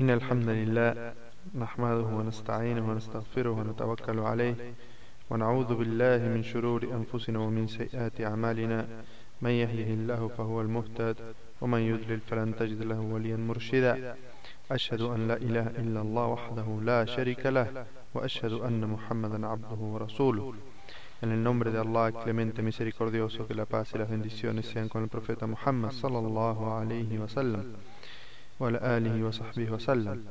إن الحمد لله نحمده ونستعينه ونستغفره ونتوكل عليه ونعوذ بالله من شرور أنفسنا ومن سيئات أعمالنا. من يهده الله فهو المهتد ومن يضلل فلن تجد له وليا مرشدا. أشهد أن لا إله إلا الله وحده لا شريك له وأشهد أن محمدا عبده ورسوله. En el nombre de Allah, clemente, misericordioso, que la paz y las bendiciones sean con el profeta Muhammad sallallahu alayhi wa sallam, sahbihi wa sallam,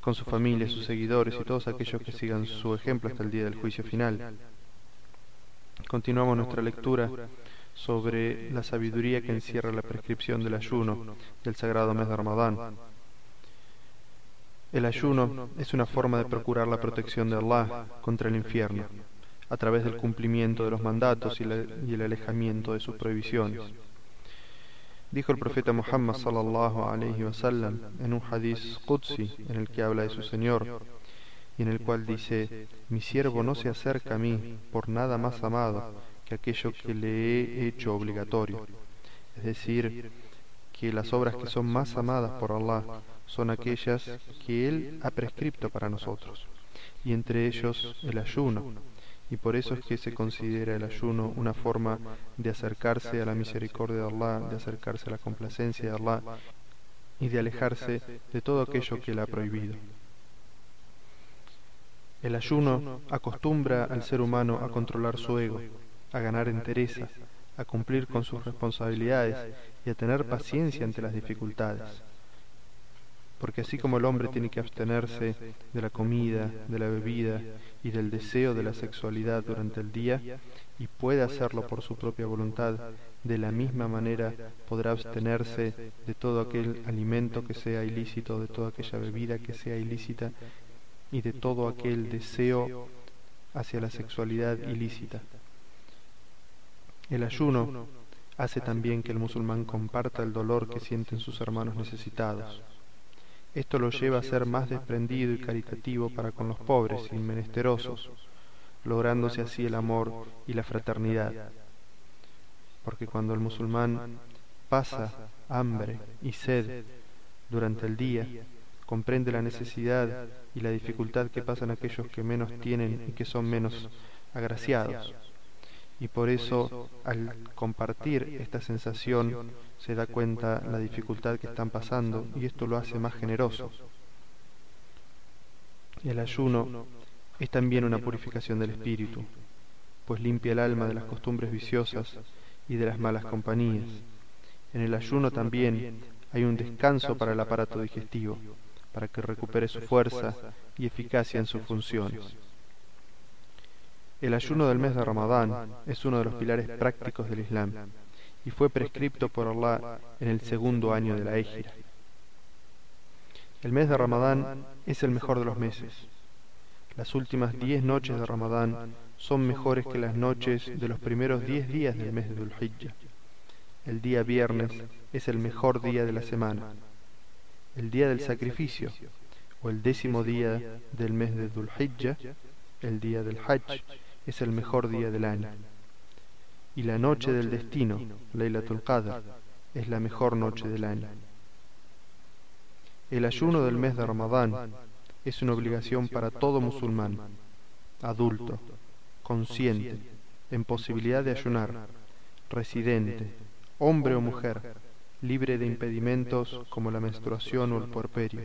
con su familia, sus seguidores y todos aquellos que sigan su ejemplo hasta el día del juicio final. Continuamos nuestra lectura sobre la sabiduría que encierra la prescripción del ayuno del sagrado mes de Ramadán. El ayuno es una forma de procurar la protección de Allah contra el infierno a través del cumplimiento de los mandatos y, el alejamiento de sus prohibiciones. Dijo el profeta Muhammad sallallahu alayhi wa sallam en un hadith qudsi en el que habla de su Señor y en el cual dice: Mi siervo no se acerca a mí por nada más amado que aquello que le he hecho obligatorio. Es decir, que las obras que son más amadas por Allah son aquellas que Él ha prescrito para nosotros, y entre ellos el ayuno y por eso es que se considera el ayuno una forma de acercarse a la misericordia de Allah, de acercarse a la complacencia de Allah y de alejarse de todo aquello que Él ha prohibido. El ayuno acostumbra al ser humano a controlar su ego, a ganar entereza, a cumplir con sus responsabilidades y a tener paciencia ante las dificultades porque así como el hombre tiene que abstenerse de la comida, de la bebida y del deseo de la sexualidad durante el día, y puede hacerlo por su propia voluntad, de la misma manera podrá abstenerse de todo aquel alimento que sea ilícito, de toda aquella bebida que sea ilícita y de todo aquel deseo hacia la sexualidad ilícita. El ayuno hace también que el musulmán comparta el dolor que sienten sus hermanos necesitados. Esto lo lleva a ser más desprendido y caritativo para con los pobres y menesterosos, lográndose así el amor y la fraternidad. Porque cuando el musulmán pasa hambre y sed durante el día, comprende la necesidad y la dificultad que pasan aquellos que menos tienen y que son menos agraciados y por eso al compartir esta sensación se da cuenta la dificultad que están pasando y esto lo hace más generoso. El ayuno es también una purificación del espíritu, pues limpia el alma de las costumbres viciosas y de las malas compañías. En el ayuno también hay un descanso para el aparato digestivo, para que recupere su fuerza y eficacia en sus funciones. El ayuno del mes de Ramadán es uno de los pilares prácticos del Islam y fue prescripto por Allah en el segundo año de la Égira. El mes de Ramadán es el mejor de los meses. Las últimas diez noches de Ramadán son mejores que las noches de los primeros diez días del mes de Dhul El día viernes es el mejor día de la semana. El día del sacrificio, o el décimo día del mes de Dhul el día del Hajj, es el mejor día del año. Y la noche del destino, Laylatul Qadr, es la mejor noche del año. El ayuno del mes de Ramadán es una obligación para todo musulmán, adulto, consciente, en posibilidad de ayunar, residente, hombre o mujer, libre de impedimentos como la menstruación o el puerperio.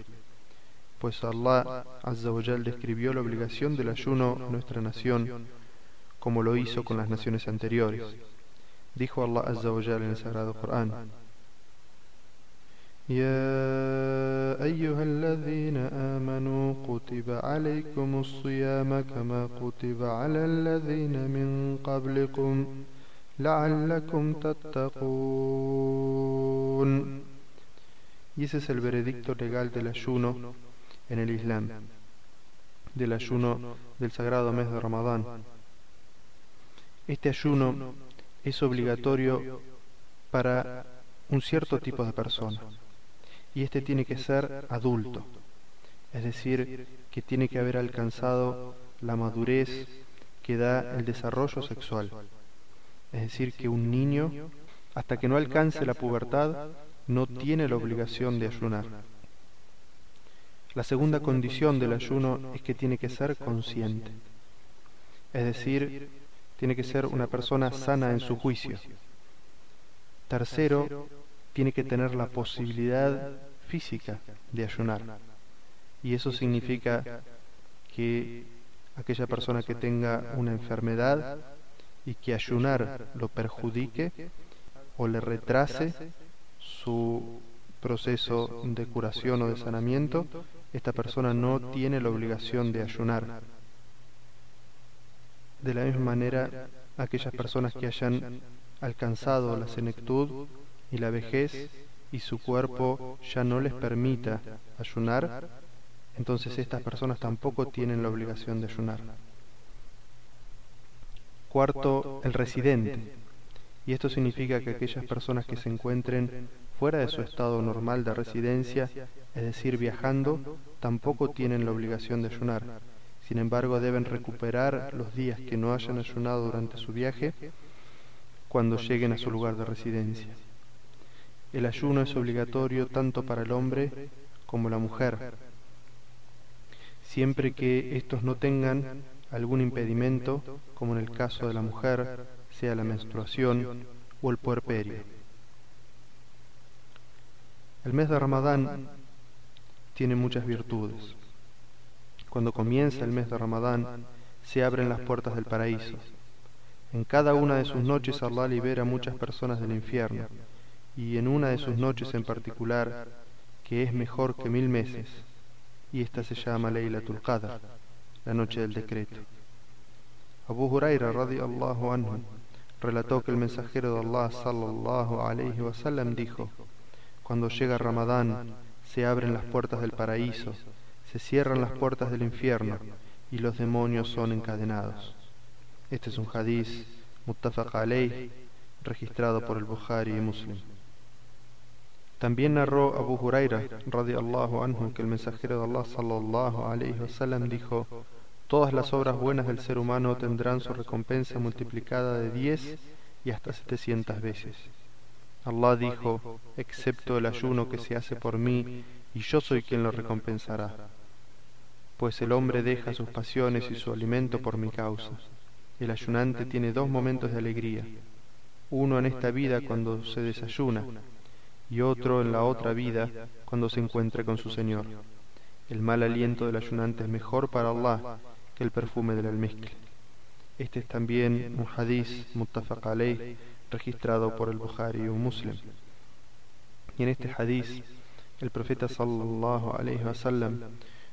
Pues Allah Azza describió la obligación del ayuno nuestra nación como lo hizo con las naciones anteriores. Dijo Allah Azza wa en el Sagrado Corán. يا أيها الذين آمنوا كتب عليكم الصيام كما كتب على الذين من قبلكم لعلكم تتقون Y ese es el veredicto legal del ayuno en el Islam, del ayuno del sagrado mes de Ramadán. Este ayuno es obligatorio para un cierto tipo de persona y este tiene que ser adulto, es decir, que tiene que haber alcanzado la madurez que da el desarrollo sexual. Es decir, que un niño, hasta que no alcance la pubertad, no tiene la obligación de ayunar. La segunda condición del ayuno es que tiene que ser consciente, es decir, tiene que ser una persona sana en su juicio. Tercero, tiene que tener la posibilidad física de ayunar. Y eso significa que aquella persona que tenga una enfermedad y que ayunar lo perjudique o le retrase su proceso de curación o de sanamiento, esta persona no tiene la obligación de ayunar. De la misma manera, aquellas personas que hayan alcanzado la senectud y la vejez y su cuerpo ya no les permita ayunar, entonces estas personas tampoco tienen la obligación de ayunar. Cuarto, el residente. Y esto significa que aquellas personas que se encuentren fuera de su estado normal de residencia, es decir, viajando, tampoco tienen la obligación de ayunar. Sin embargo, deben recuperar los días que no hayan ayunado durante su viaje cuando lleguen a su lugar de residencia. El ayuno es obligatorio tanto para el hombre como la mujer, siempre que estos no tengan algún impedimento, como en el caso de la mujer, sea la menstruación o el puerperio. El mes de Ramadán tiene muchas virtudes. Cuando comienza el mes de Ramadán, se abren las puertas del paraíso. En cada una de sus noches Allah libera a muchas personas del infierno y en una de sus noches en particular, que es mejor que mil meses, y esta se llama Laylatul Qadr, la noche del decreto. Abu Huraira radiallahu anhu relató que el mensajero de Allah sallallahu alayhi wasallam dijo: Cuando llega Ramadán, se abren las puertas del paraíso, se cierran las puertas del infierno y los demonios son encadenados. Este es un hadiz muttafaq alayh registrado por el Bukhari y Muslim. También narró Abu Huraira radiallahu anhu que el mensajero de Allah sallallahu alayhi wasallam dijo: Todas las obras buenas del ser humano tendrán su recompensa multiplicada de diez y hasta setecientas veces. Allah dijo: Excepto el ayuno que se hace por mí, y yo soy quien lo recompensará. Pues el hombre deja sus pasiones y su alimento por mi causa. El ayunante tiene dos momentos de alegría, uno en esta vida cuando se desayuna y otro en la otra vida cuando se encuentre con su Señor. El mal aliento del ayunante es mejor para Allah que el perfume del almizcle. Este es también un hadith muttafaq registrado por el Bukhari y un muslim. Y en este hadith el profeta sallallahu alayhi wasallam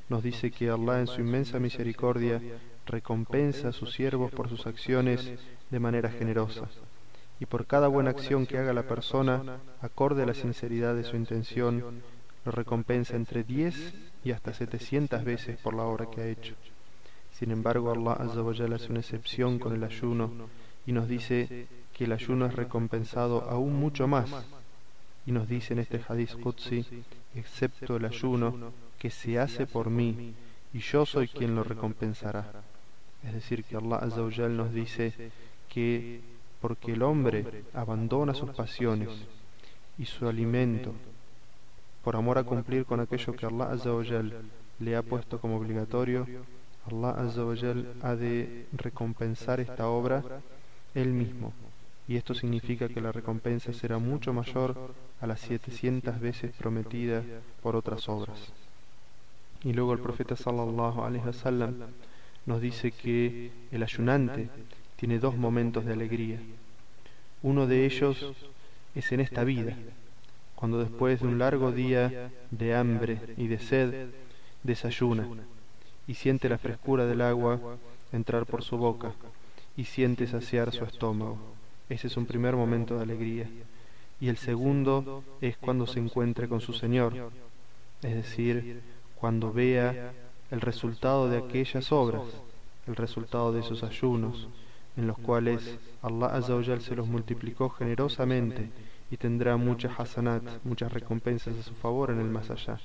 nos dice que Allah en su inmensa misericordia recompensa a sus siervos por sus acciones de manera generosa y por cada buena acción que haga la persona, acorde a la sinceridad de su intención, lo recompensa entre diez y hasta setecientas veces por la obra que ha hecho. Sin embargo, Allah hace una excepción con el ayuno y nos dice que el ayuno es recompensado aún mucho más. Y nos dice en este hadith Qudsi, excepto el ayuno que se hace por mí, y yo soy quien lo recompensará. Es decir, que Allah Azza nos dice que porque el hombre abandona sus pasiones y su alimento por amor a cumplir con aquello que Allah Azzawajal le ha puesto como obligatorio, Allah Azzawajal ha de recompensar esta obra él mismo. Y esto significa que la recompensa será mucho mayor a las 700 veces prometida por otras obras. Y luego el profeta sallallahu alaihi wasallam nos dice que el ayunante tiene dos momentos de alegría. Uno de ellos es en esta vida, cuando después de un largo día de hambre y de sed, desayuna y siente la frescura del agua entrar por su boca y siente saciar su estómago. Ese es un primer momento de alegría. Y el segundo es cuando se encuentre con su Señor, es decir, cuando vea el resultado de aquellas obras, el resultado de esos ayunos, en los cuales Allah Azzawajal se los multiplicó generosamente y tendrá muchas hasanat, muchas recompensas a su favor en el más allá.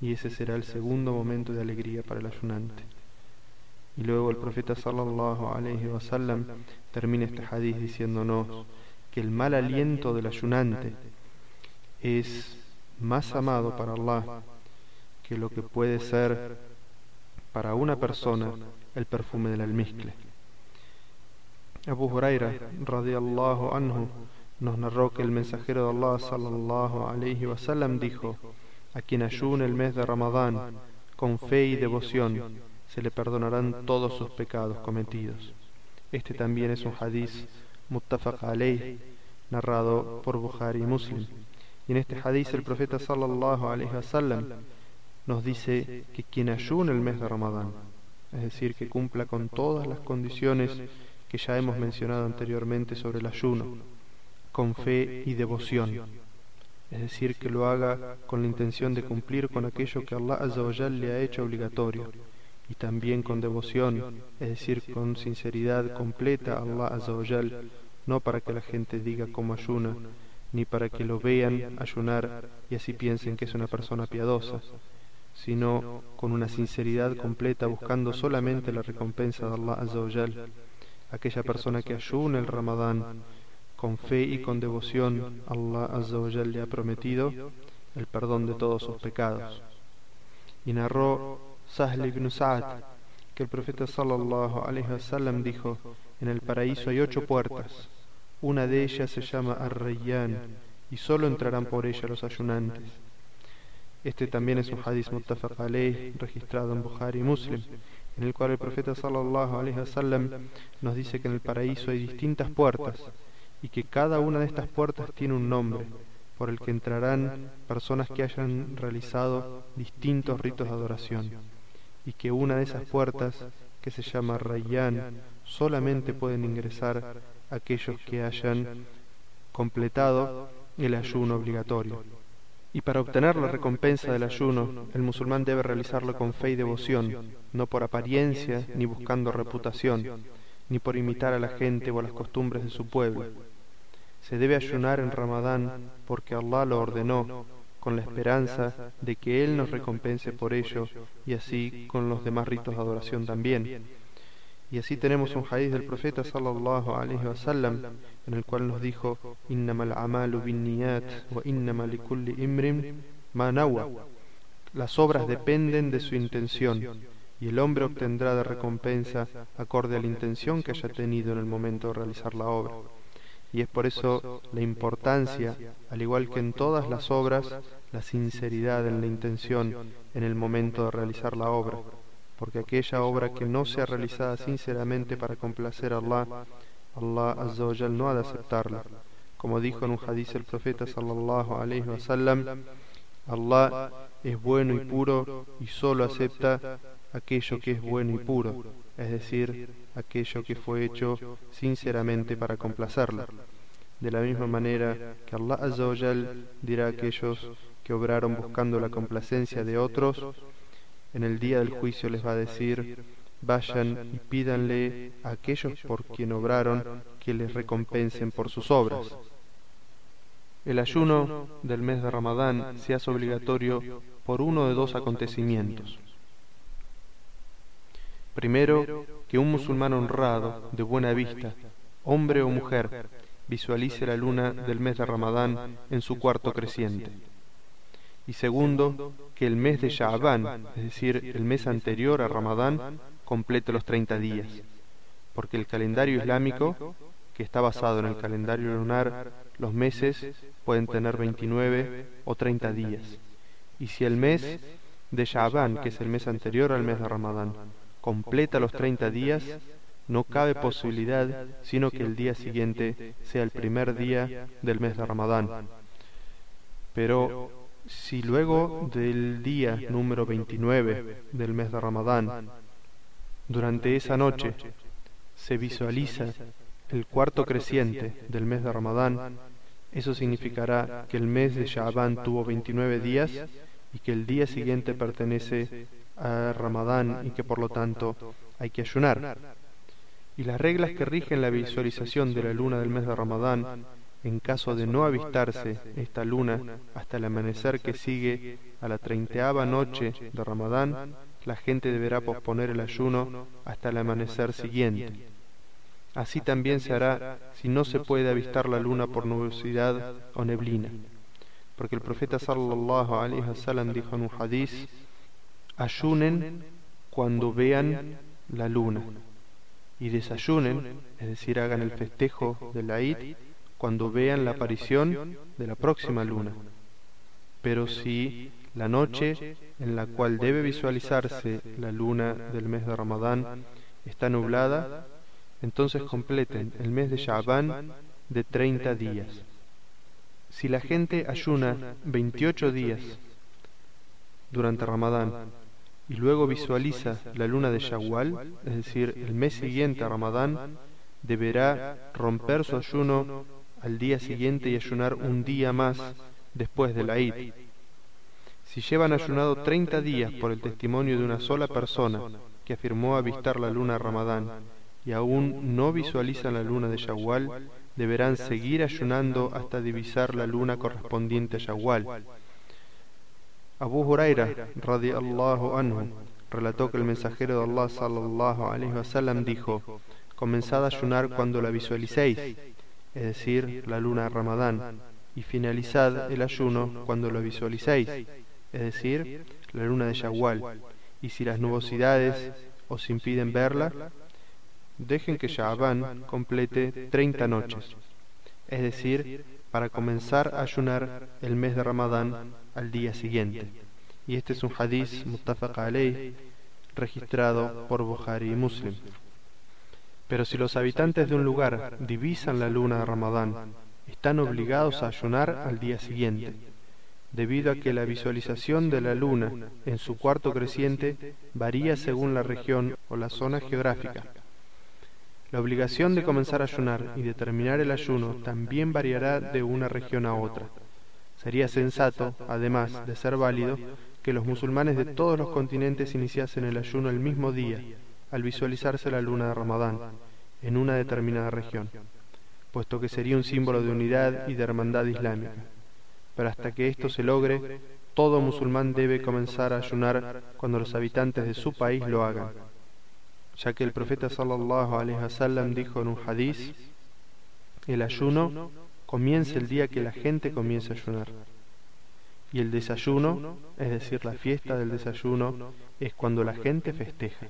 Y ese será el segundo momento de alegría para el ayunante. Y luego el profeta sallallahu alayhi wasallam termina este hadith diciéndonos que el mal aliento del ayunante es más amado para Allah que lo que puede ser para una persona el perfume del almizcle. Abu Huraira radiallahu anhu nos narró que el mensajero de Allah sallallahu alayhi wasallam dijo a quien ayune el mes de Ramadán con fe y devoción se le perdonarán todos sus pecados cometidos. Este también es un hadiz muttafaq alayh narrado por Bukhari y Muslim. Y en este hadiz el profeta sallallahu alayhi wasallam nos dice que quien ayune el mes de Ramadán, es decir, que cumpla con todas las condiciones que ya hemos mencionado anteriormente sobre el ayuno, con fe y devoción, es decir, que lo haga con la intención de cumplir con aquello que Allah le ha hecho obligatorio, y también con devoción, es decir, con sinceridad completa a Allah no para que la gente diga cómo ayuna, ni para que lo vean ayunar y así piensen que es una persona piadosa, sino con una sinceridad completa buscando solamente la recompensa de Allah Azzawajal. Aquella persona que ayuna el Ramadán con fe y con devoción, Allah Azzawajal le ha prometido el perdón de todos sus pecados. Y narró Sahl ibn Sa'ad que el profeta sallallahu alaihi wasallam dijo: En el paraíso hay ocho puertas. Una de ellas se llama Ar-Rayyan y solo entrarán por ella los ayunantes. Este también es un hadith muttafaq alayh registrado en Bukhari y Muslim, en el cual el profeta sallallahu alaihi wasallam nos dice que en el paraíso hay distintas puertas y que cada una de estas puertas tiene un nombre por el que entrarán personas que hayan realizado distintos ritos de adoración y que una de esas puertas que se llama Rayyan solamente pueden ingresar aquellos que hayan completado el ayuno obligatorio. Y para obtener la recompensa del ayuno, el musulmán debe realizarlo con fe y devoción, no por apariencia ni buscando reputación, ni por imitar a la gente o a las costumbres de su pueblo. Se debe ayunar en Ramadán porque Allah lo ordenó, con la esperanza de que Él nos recompense por ello y así con los demás ritos de adoración también. Y así tenemos un hadith del profeta sallallahu alaihi wasallam en el cual nos dijo: "Innamal amalu binniyat wa innamal likulli imrim ma nawa." Las obras dependen de su intención y el hombre obtendrá de recompensa acorde a la intención que haya tenido en el momento de realizar la obra. Y es por eso la importancia, al igual que en todas las obras, la sinceridad en la intención en el momento de realizar la obra porque aquella obra que no sea realizada sinceramente para complacer a Allah, Allah Azza no ha de aceptarla. Como dijo en un hadith el profeta sallallahu alaihi wasallam, Allah es bueno y puro y solo acepta aquello que es bueno y puro, es decir, aquello que fue hecho sinceramente para complacerla. De la misma manera que Allah Azza dirá a aquellos que obraron buscando la complacencia de otros, en el día del juicio les va a decir, vayan y pídanle a aquellos por quien obraron que les recompensen por sus obras. El ayuno del mes de Ramadán se hace obligatorio por uno de dos acontecimientos. Primero, que un musulmán honrado, de buena vista, hombre o mujer, visualice la luna del mes de Ramadán en su cuarto creciente y segundo, que el mes de Sha'ban, es decir, el mes anterior a Ramadán, complete los 30 días, porque el calendario islámico, que está basado en el calendario lunar, los meses pueden tener 29 o 30 días. Y si el mes de Sha'ban, que es el mes anterior al mes de Ramadán, completa los 30 días, no cabe posibilidad sino que el día siguiente sea el primer día del mes de Ramadán. Pero si luego del día número 29 del mes de Ramadán, durante esa noche, se visualiza el cuarto creciente del mes de Ramadán, eso significará que el mes de Sha'ban tuvo 29 días y que el día siguiente pertenece a Ramadán y que por lo tanto hay que ayunar. Y las reglas que rigen la visualización de la luna del mes de Ramadán en caso de no avistarse esta luna hasta el amanecer que sigue a la treintaava noche de Ramadán, la gente deberá posponer el ayuno hasta el amanecer siguiente. Así también se hará si no se puede avistar la luna por nubosidad o neblina. Porque el profeta sallallahu alaihi wasallam dijo en un hadith, ayunen cuando vean la luna y desayunen, es decir, hagan el festejo de la Eid cuando vean la aparición de la próxima luna. Pero si la noche en la cual debe visualizarse la luna del mes de Ramadán está nublada, entonces completen el mes de Sha'ban de 30 días. Si la gente ayuna 28 días durante Ramadán y luego visualiza la luna de Shawwal, es decir, el mes siguiente a Ramadán, deberá romper su ayuno al día siguiente y ayunar un día más después de la. Si llevan ayunado 30 días por el testimonio de una sola persona que afirmó avistar la luna Ramadán y aún no visualizan la luna de Shawwal, deberán seguir ayunando hasta divisar la luna correspondiente a Shawwal. Abu Huraira, radiallahu anhu, relató que el mensajero de Allah sallallahu alaihi wasallam dijo: Comenzad a ayunar cuando la visualicéis, es decir, la luna Ramadán, y finalizad el ayuno cuando lo visualicéis, es decir, la luna de Shawwal. Y si las nubosidades os impiden verla, dejen que Sha'ban complete 30 noches, es decir, para comenzar a ayunar el mes de Ramadán al día siguiente. Y este es un hadith muttafaq alayh registrado por Bukhari y Muslim. Pero si los habitantes de un lugar divisan la luna de Ramadán, están obligados a ayunar al día siguiente, debido a que la visualización de la luna en su cuarto creciente varía según la región o la zona geográfica. La obligación de comenzar a ayunar y de terminar el ayuno también variará de una región a otra. Sería sensato, además de ser válido, que los musulmanes de todos los continentes iniciasen el ayuno el mismo día, al visualizarse la luna de Ramadán, en una determinada región, puesto que sería un símbolo de unidad y de hermandad islámica. Pero hasta que esto se logre, todo musulmán debe comenzar a ayunar cuando los habitantes de su país lo hagan ya que el profeta sallallahu alaihi wasallam dijo en un hadiz, el ayuno comienza el día que la gente comienza a ayunar. Y el desayuno, es decir, la fiesta del desayuno, es cuando la gente festeja.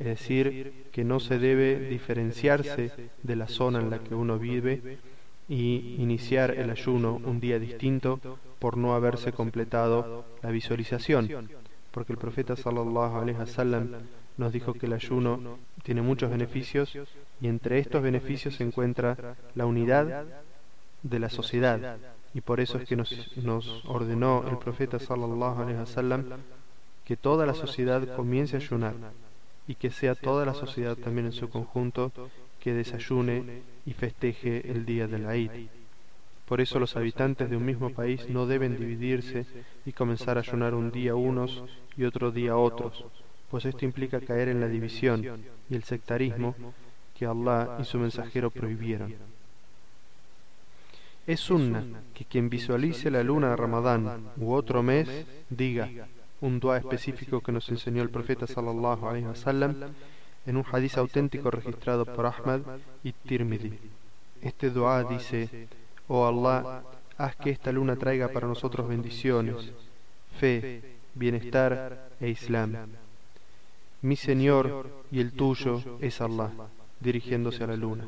Es decir, que no se debe diferenciarse de la zona en la que uno vive y iniciar el ayuno un día distinto por no haberse completado la visualización, porque el profeta sallallahu alaihi wasallam nos dijo que el ayuno tiene muchos beneficios y entre estos beneficios se encuentra la unidad de la sociedad. Y por eso es que nos, ordenó el profeta sallallahu alaihi wasallam que toda la sociedad comience a ayunar y que sea toda la sociedad también en su conjunto que desayune y festeje el día de la Eid. Por eso los habitantes de un mismo país no deben dividirse y comenzar a ayunar un día unos y otro día otros, pues esto implica caer en la división y el sectarismo que Allah y su mensajero prohibieron. Es sunna que quien visualice la luna de Ramadán u otro mes diga un dua específico que nos enseñó el profeta sallallahu alaihi wasallam en un hadiz auténtico registrado por Ahmad y Tirmidhi. Este dua dice: Oh Allah, haz que esta luna traiga para nosotros bendiciones, fe, bienestar e Islam mi Señor y el tuyo es Allah, dirigiéndose a la luna.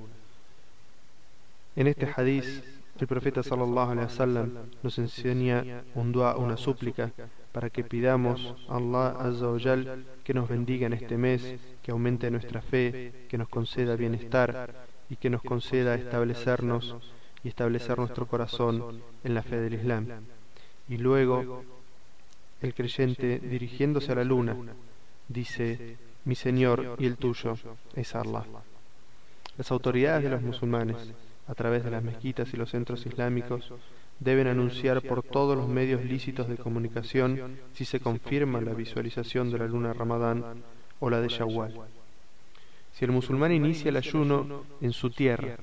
En este hadiz, el profeta sallallahu alaihi wasallam nos enseña un dua, una súplica, para que pidamos a Allah azza que nos bendiga en este mes, que aumente nuestra fe, que nos conceda bienestar y que nos conceda establecernos y establecer nuestro corazón en la fe del Islam. Y luego, el creyente dirigiéndose a la luna, dice, mi Señor y el tuyo es Allah. Las autoridades de los musulmanes, a través de las mezquitas y los centros islámicos, deben anunciar por todos los medios lícitos de comunicación si se confirma la visualización de la luna Ramadán o la de Shawwal. Si el musulmán inicia el ayuno en su tierra,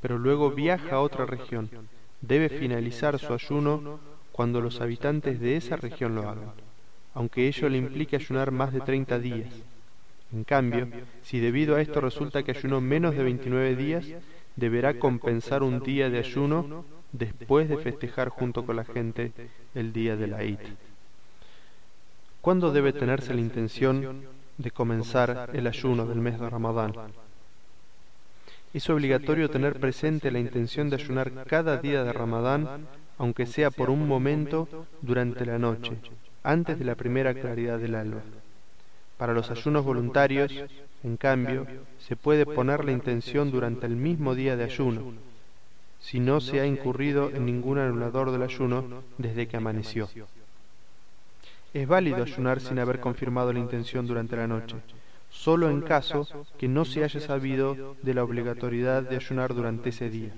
pero luego viaja a otra región, debe finalizar su ayuno cuando los habitantes de esa región lo hagan aunque ello le implique ayunar más de 30 días. En cambio, si debido a esto resulta que ayunó menos de 29 días, deberá compensar un día de ayuno después de festejar junto con la gente el día de la Eid. ¿Cuándo debe tenerse la intención de comenzar el ayuno del mes de Ramadán? Es obligatorio tener presente la intención de ayunar cada día de Ramadán, aunque sea por un momento durante la noche, antes de la primera claridad del alba. Para los ayunos voluntarios, en cambio, se puede poner la intención durante el mismo día de ayuno, si no se ha incurrido en ningún anulador del ayuno desde que amaneció. Es válido ayunar sin haber confirmado la intención durante la noche, solo en caso que no se haya sabido de la obligatoriedad de ayunar durante ese día.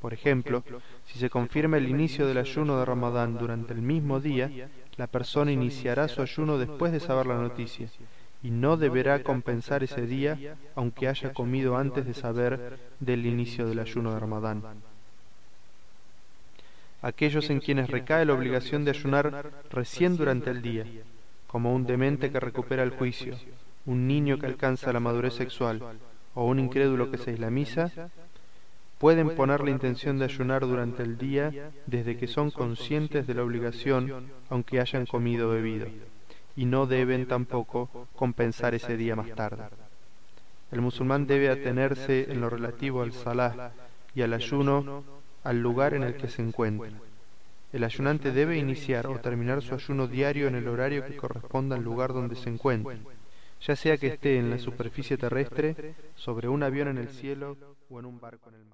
Por ejemplo, si se confirma el inicio del ayuno de Ramadán durante el mismo día, la persona iniciará su ayuno después de saber la noticia y no deberá compensar ese día aunque haya comido antes de saber del inicio del ayuno de Ramadán. Aquellos en quienes recae la obligación de ayunar recién durante el día, como un demente que recupera el juicio, un niño que alcanza la madurez sexual o un incrédulo que se islamiza, pueden poner la intención de ayunar durante el día desde que son conscientes de la obligación aunque hayan comido o bebido, y no deben tampoco compensar ese día más tarde. El musulmán debe atenerse en lo relativo al salah y al ayuno al lugar en el que se encuentra. El ayunante debe iniciar o terminar su ayuno diario en el horario que corresponda al lugar donde se encuentre, ya sea que esté en la superficie terrestre, sobre un avión en el cielo o en un barco en el mar.